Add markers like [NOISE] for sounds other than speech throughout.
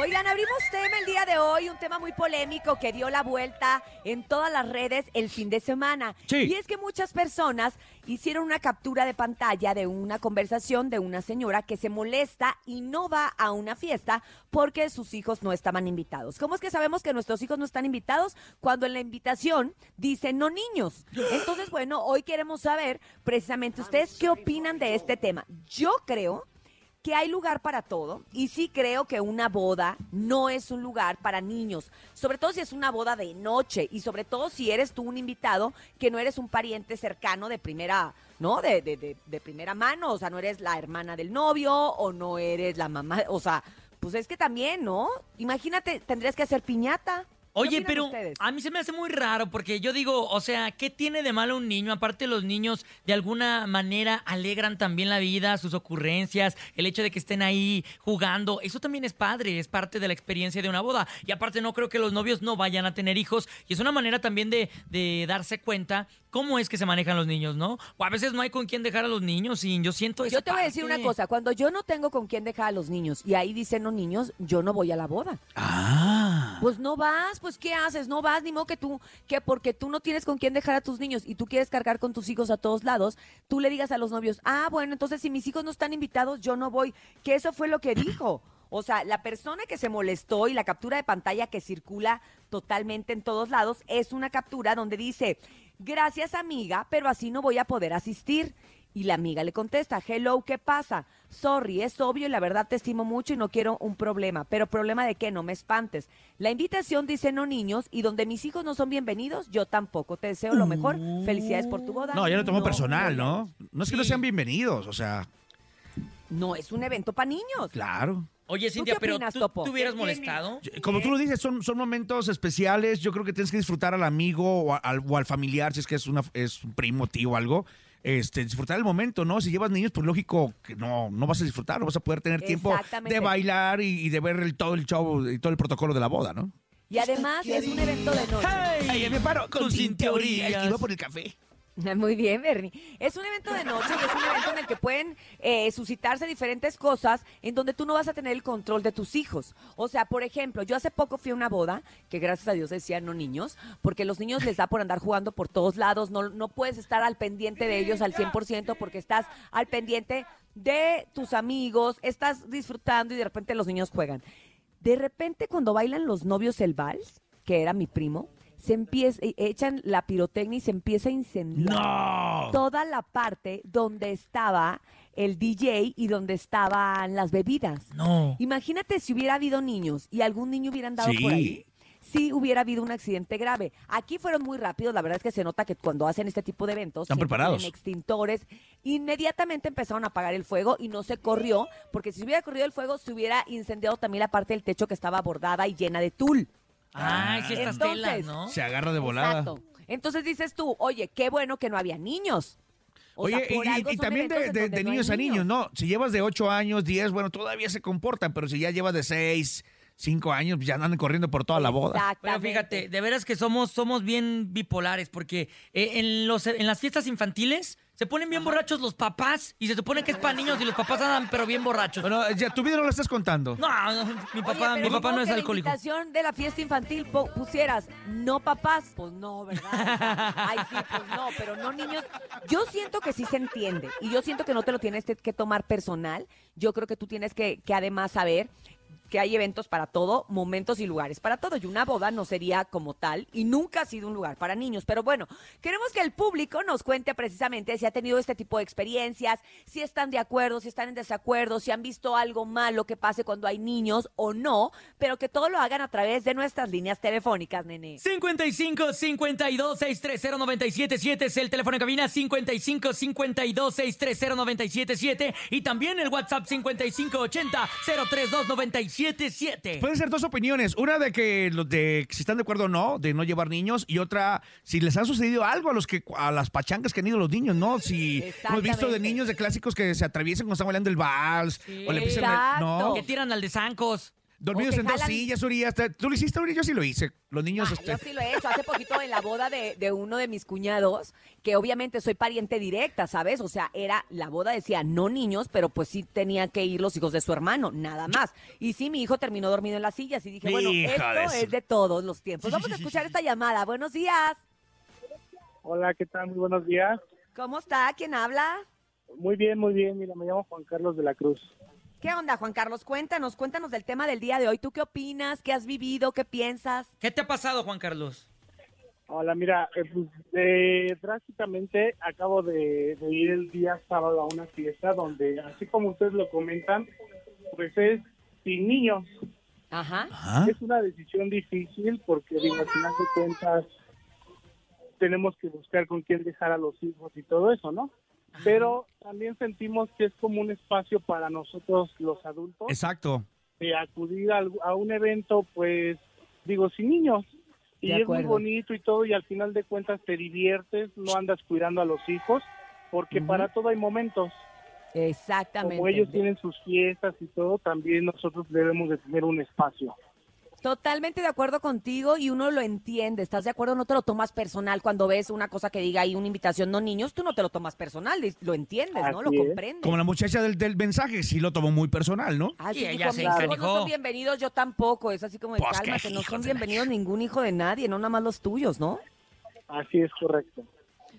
Oigan, abrimos tema el día de hoy, un tema muy polémico que dio la vuelta en todas las redes el fin de semana. Sí. Y es que muchas personas hicieron una captura de pantalla de una conversación de una señora que se molesta y no va a una fiesta porque sus hijos no estaban invitados. ¿Cómo es que sabemos que nuestros hijos no están invitados? Cuando en la invitación dice no niños. Entonces, bueno, hoy queremos saber precisamente ustedes qué opinan de este tema. Yo creo que hay lugar para todo y sí creo que una boda no es un lugar para niños, sobre todo si es una boda de noche y sobre todo si eres tú un invitado que no eres un pariente cercano de primera, ¿no? De, de, de, de primera mano, o sea, no eres la hermana del novio o no eres la mamá, o sea, pues es que también, ¿no? Imagínate, tendrías que hacer piñata. ¿Qué Oye, pero ustedes? a mí se me hace muy raro porque yo digo, o sea, ¿qué tiene de malo un niño? Aparte los niños de alguna manera alegran también la vida, sus ocurrencias, el hecho de que estén ahí jugando, eso también es padre, es parte de la experiencia de una boda. Y aparte no creo que los novios no vayan a tener hijos y es una manera también de, de darse cuenta cómo es que se manejan los niños, ¿no? O a veces no hay con quién dejar a los niños y yo siento esa Yo te voy a decir una cosa, cuando yo no tengo con quién dejar a los niños y ahí dicen no niños, yo no voy a la boda. Ah. Pues no vas, pues ¿qué haces? No vas, ni modo que tú, que porque tú no tienes con quién dejar a tus niños y tú quieres cargar con tus hijos a todos lados, tú le digas a los novios, ah, bueno, entonces si mis hijos no están invitados, yo no voy. Que eso fue lo que dijo. O sea, la persona que se molestó y la captura de pantalla que circula totalmente en todos lados es una captura donde dice, gracias amiga, pero así no voy a poder asistir. Y la amiga le contesta, hello, ¿qué pasa? Sorry, es obvio y la verdad te estimo mucho y no quiero un problema. Pero problema de qué, no me espantes. La invitación dice no niños y donde mis hijos no son bienvenidos, yo tampoco. Te deseo lo mejor. Felicidades por tu boda. No, ya lo tomo personal, ¿no? No es que no sean bienvenidos, o sea, No, es un evento para niños. claro. Oye, Cintia, qué pero opinas, ¿tú? ¿tú hubieras molestado? Yo- Como tú lo dices, son, son momentos especiales. Yo creo que tienes que disfrutar al amigo o, al, o al familiar, si es que es, una, es un primo, tío o algo. Este, disfrutar el momento, ¿no? Si llevas niños, pues lógico que no, no vas a disfrutar, no vas a poder tener tiempo de bailar y, y de ver el, todo el show y todo el protocolo de la boda, ¿no? Y además es un evento de noche. Ahí me paro con sin teorías. Iba por el café. [LAUGHS] Muy bien, Bernie. Es un evento de noche y es un evento en el que pueden eh, suscitarse diferentes cosas en donde tú no vas a tener el control de tus hijos. O sea, por ejemplo, yo hace poco fui a una boda, que gracias a Dios decían no niños, porque los niños les da por andar jugando por todos lados, no, no puedes estar al pendiente de ellos al 100% porque estás al pendiente de tus amigos, estás disfrutando y de repente los niños juegan. De repente cuando bailan los novios el vals, que era mi primo, se empieza, e- echan la pirotecnia y se empieza a incendiar ¡No! toda la parte donde estaba el DJ y donde estaban las bebidas. No. Imagínate si hubiera habido niños y algún niño hubiera andado por ahí. Sí. Sí hubiera habido un accidente grave. Aquí fueron muy rápidos, la verdad es que se nota que cuando hacen este tipo de eventos Están preparados. extintores. Inmediatamente empezaron a apagar el fuego y no se corrió, porque si se hubiera corrido el fuego se hubiera incendiado también la parte del techo que estaba bordada y llena de tul. Ay, sí, estas Entonces, telas, ¿no? Se agarra de volada. Exacto. Entonces dices tú, oye, qué bueno que no había niños. O Oye, sea, por y- algo y, también de, no niños a niños, ¿no? Si llevas de 8 años, 10, bueno, todavía se comportan, pero si ya llevas de 6, 5 años, pues ya andan corriendo por toda la boda. Pero fíjate, de veras que somos, somos bien bipolares, porque eh, en, los, en las fiestas infantiles se ponen bien borrachos los papás y se supone que es para niños y los papás andan pero bien borrachos. Bueno, ya tu vida no la estás contando. No, no, mi papá, mi papá no es alcohólico. la invitación de la fiesta infantil po- pusieras no papás, pues no, ¿verdad? O sea, [LAUGHS] Ay, sí, pues no, pero no niños. Yo siento que sí se entiende y yo siento que no te lo tienes que- que tomar personal. Yo creo que tú tienes que, que además saber que hay eventos para todo, momentos y lugares para todo. Y una boda no sería como tal y nunca ha sido un lugar para niños. Pero bueno, queremos que el público nos cuente precisamente si ha tenido este tipo de experiencias, si están de acuerdo, si están en desacuerdo, si han visto algo malo que pase cuando hay niños o no, pero que todo lo hagan a través de nuestras líneas telefónicas, nene. 55 52 630 977 es el teléfono de cabina 55 52 630 977 y también el WhatsApp 55 80 032 977. Pueden ser dos opiniones. Una de que los de si están de acuerdo o no, de no llevar niños, y otra, si les ha sucedido algo a los que a las pachangas que han ido los niños, ¿no? Si hemos visto de niños de clásicos que se atraviesan cuando están bailando el vals, o le empiezan Exacto. no. Que tiran al de Zancos. Dormidos en dos sillas, Uri. hasta- ¿Tú lo hiciste, Uri? Yo sí lo hice. Los niños, Ah, este, Yo sí lo he hecho. Hace poquito en la boda de, de uno de mis cuñados, que obviamente soy pariente directa, ¿sabes? O sea, era, la boda decía no niños, pero pues sí tenían que ir los hijos de su hermano, nada más. Y sí, mi hijo terminó dormido en las sillas y dije, bueno, Hijo de esto es de todos los tiempos. Vamos a escuchar esta llamada. Buenos días. Hola, ¿qué tal? Muy buenos días. ¿Cómo está? ¿Quién habla? Muy bien, muy bien. Mira, me llamo Juan Carlos de la Cruz. ¿Qué onda, Juan Carlos? Cuéntanos, cuéntanos del tema del día de hoy. ¿Tú qué opinas? ¿Qué has vivido? ¿Qué piensas? ¿Qué te ha pasado, Juan Carlos? Hola, mira, eh, pues, eh, drásticamente acabo de, de ir el día sábado a una fiesta donde, así como ustedes lo comentan, pues es sin niños. Ajá. Ajá. Es una decisión difícil porque, digo, al final de cuentas, tenemos que buscar con quién dejar a los hijos y todo eso, ¿no? Pero también sentimos que es como un espacio para nosotros los adultos Exacto. de acudir al- a, un evento, pues, digo, sin niños. Y es muy bonito y todo, y al final de cuentas te diviertes, no andas cuidando a los hijos, porque para todo hay momentos. Exactamente. Como ellos tienen sus fiestas y todo, también nosotros debemos de tener un espacio. Totalmente de acuerdo contigo y uno lo entiende. ¿Estás de acuerdo? No te lo tomas personal cuando ves una cosa que diga ahí una invitación no niños, tú no te lo tomas personal, lo entiendes, ¿no? Lo Así es. comprendes. Como la muchacha del, del mensaje, sí lo tomó muy personal, ¿no? Ah, sí, Y ella se hijos no son bienvenidos, yo tampoco. Es así como de Pues, cálmate, no son bienvenidos ningún hijo de nadie, no nada más los tuyos, ¿no? Así es correcto.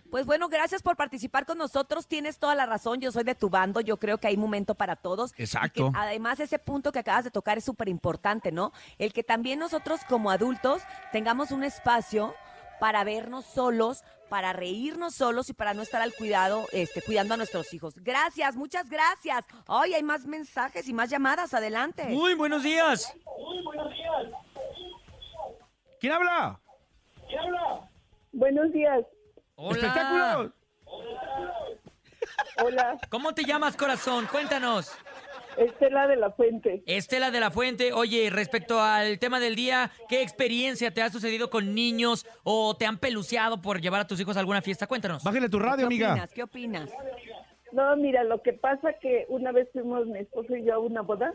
Pues bueno, gracias por participar con nosotros. Tienes toda la razón. Yo soy de tu bando. Yo creo que hay momento para todos. Exacto. que además, ese punto que acabas de tocar es súper importante, ¿no? El que también nosotros como adultos tengamos un espacio para vernos solos, para reírnos solos y para no estar al cuidado, este, cuidando a nuestros hijos. Gracias, muchas gracias. Hoy hay más mensajes y más llamadas. Adelante. Muy buenos días. ¿Quién habla? Buenos días. Hola. ¡Espectáculos! Hola, ¿Cómo te llamas, corazón? Cuéntanos. Estela de la Fuente. Estela de la Fuente, oye, respecto al tema del día, ¿qué experiencia te ha sucedido con niños o te han peluceado por llevar a tus hijos a alguna fiesta? Cuéntanos. Bájale tu ¿Qué radio, amiga. opinas? ¿Qué opinas? No, mira, lo que pasa que una vez fuimos mi esposo y yo a una boda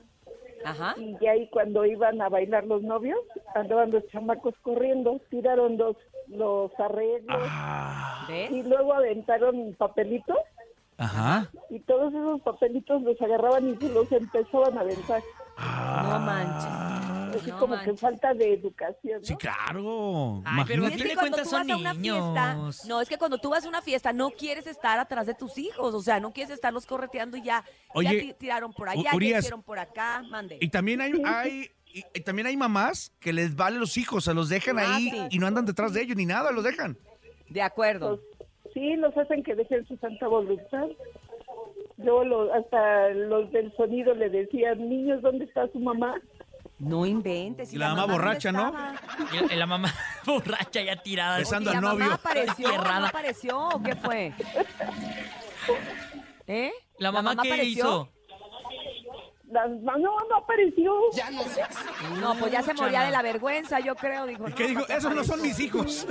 Ajá. y ya ahí cuando iban a bailar los novios, andaban los chamacos corriendo, tiraron los, los arreglos Ah, y luego aventaron papelitos ajá. y todos esos papelitos los agarraban y se los empezaban a aventar. No manches. Así No como que manches. falta de educación, ¿no? Sí, claro. Ay, pero es que cuando tú vas a una fiesta, no, es que cuando tú vas a una fiesta no quieres estar atrás de tus hijos, o sea, no quieres estarlos correteando y ya, ya Oye, ti- tiraron por allá, U- ya Urias, hicieron por acá, mande. Y también hay, hay y, y también hay mamás que les vale los hijos, se los dejan Ah, ahí sí. y no andan detrás de ellos ni nada, los dejan. De acuerdo. Los- sí, los hacen que dejen su santa voluntad. Luego lo- hasta los del sonido le decían, niños, ¿dónde está su mamá? No inventes. Y la mamá borracha, ¿no? Y la mamá [LAUGHS] borracha ya tirada. Besando ¿Y al la novio. mamá apareció? ¿No apareció o qué fue? [LAUGHS] ¿Eh? ¿La mamá, qué apareció? hizo? La- no, no apareció. No, pues ya se moría de la vergüenza, yo creo. Dijo, ¿Y no, qué dijo? ¿para qué Esos no son mis hijos.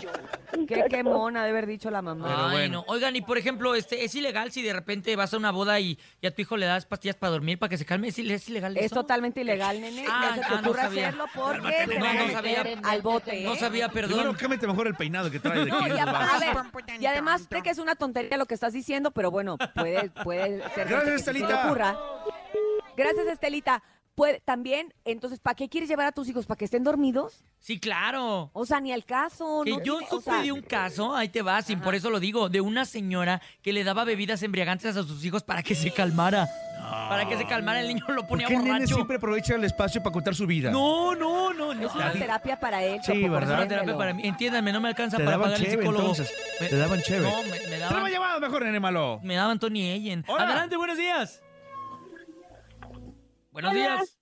Qué, qué mona de haber dicho la mamá. Pero bueno. no. Oigan, y por ejemplo, este, ¿es ilegal si de repente vas a una boda y, y a tu hijo le das pastillas para dormir para que se calme? ¿Es, es ilegal Es eso? totalmente ilegal, nene. Ah, no se te ah, no ocurra sabía. hacerlo porque te no, van a no meter sabía. al bote. ¿eh? No sabía, Primero, perdón. cámete mejor el peinado que trae de No, 500 y, a, ver, y además sé que es una tontería lo que estás diciendo, pero bueno, puede, puede ser Gracias, que se Estelita. ocurra. Gracias, Estelita. Puede, también, entonces, ¿para qué quieres llevar a tus hijos? ¿Para que estén dormidos? Sí, claro. O sea, ni al caso. Que no yo tiene- o supe sea, de un caso, ahí te vas, y por eso lo digo, de una señora que le daba bebidas embriagantes a sus hijos para que se calmara. Para que se calmara, el niño lo ¿Por ponía qué el nene borracho. siempre aprovecha el espacio para contar su vida? No, no, no, no. Es una terapia para él. Sí, ¿verdad? Es una terapia para mí. Entiéndanme, no me alcanza Te para pagar el cheve, psicólogo. entonces. Me- Te daban cheve. No, me, me Te daban, lo llamado mejor, nene malo. me daban Tony Ellen. Hola. Adelante, buenos días. Buenos Hola. días.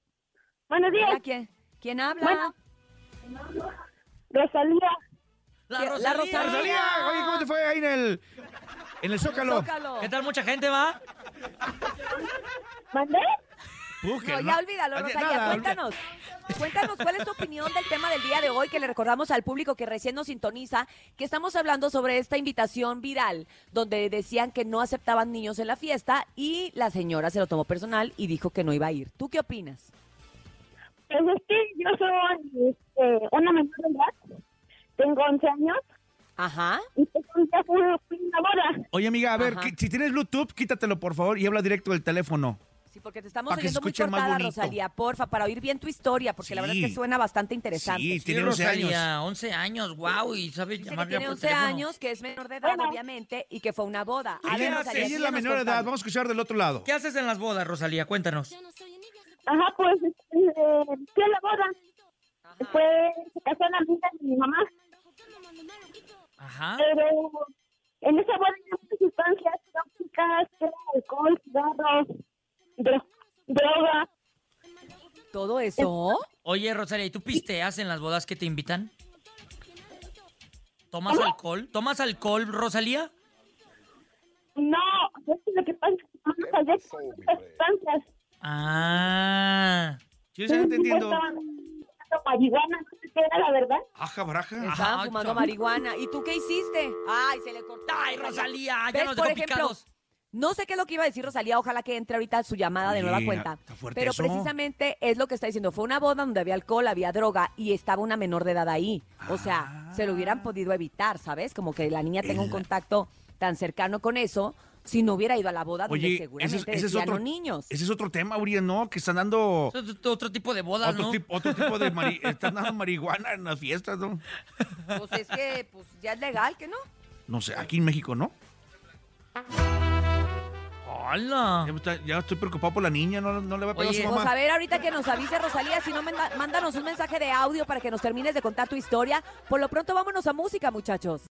Buenos días, Hola, ¿quién, ¿Quién habla? Rosalía. La ¿Qué- la Rosalía. Rosalía? Rosalía, oye, ¿cómo te fue ahí en el, en el Zócalo? Zócalo. ¿Qué tal? ¿Mucha gente va? ¿Mandé? No, ya olvídalo, Rosalía. nada, cuéntanos. Cuéntanos cuál es tu opinión del tema del día de hoy que le recordamos al público que recién nos sintoniza, que estamos hablando sobre esta invitación viral donde decían que no aceptaban niños en la fiesta y la señora se lo tomó personal y dijo que no iba a ir. ¿Tú qué opinas? Pues es que yo soy este, una menor de edad, tengo 11 años Ajá. y pues fui a una boda. Oye, amiga, a ver, que- si tienes Bluetooth, quítatelo, por favor, y habla directo del teléfono. Sí, estamos que oyendo muy cortada. Rosalía, porfa, para oír bien tu historia, porque la verdad es que Sí. suena bastante interesante. Sí, Sí, tiene 11 años. Rosalía, 11 años, wow, y sabe Dice que llamar ya tiene por 11 teléfono. años, que es menor de edad, Bueno. obviamente, y que fue una boda. A Ella, ver, ella Rosalía, es la menor de edad. Vamos a escuchar del otro lado. ¿Qué haces en las bodas, Rosalía? Cuéntanos. Ajá, pues este, fui a la boda. Ajá. Fue, se casó una amiga de mi mamá, Ajá. pero en esa boda hay muchas sustancias tóxicas, que alcohol, cigarros, dro- droga. ¿Todo eso? Oye, Rosalía, ¿y tú pisteas en las bodas que te invitan? ¿Tomas alcohol? ¿Tomas alcohol, Rosalía? No, es que lo que pasa. Ah. ¿Sí estás entendiendo? Estaban fumando marihuana, no sé qué era la verdad. Aja, baraja. Estaban Ajá, fumando marihuana. ¿Y tú qué hiciste? Ay, se le cortó. Ay, Rosalía, ya ¿Ves? nos Por dejó ejemplo, picados. No sé qué es lo que iba a decir Rosalía, ojalá que entre ahorita su llamada de Oye, nueva cuenta. está fuerte Pero eso. precisamente es lo que está diciendo. Fue una boda donde había alcohol, había droga y estaba una menor de edad ahí. O sea, se lo hubieran podido evitar, ¿sabes? Como que la niña tenga un El- contacto tan cercano con eso si no hubiera ido a la boda donde Oye, seguramente ese, es- ese es decían otro, los niños. ese es otro tema, Uriel, ¿no? Que están dando es otro tipo de otro, ¿no? tipo, otro tipo de mari- [LAUGHS] están dando marihuana en las fiestas, ¿no? Pues es que pues, ya es legal, ¿que no? No sé, aquí en México, ¿no? ¡Hala! Ya, me está- ya estoy preocupado por la niña, no, no le va a pegar Oye, a su Pues a ver, ahorita que nos avise Rosalía, si no, manda- mándanos un mensaje de audio para que nos termines de contar tu historia. Por lo pronto, vámonos a música, muchachos.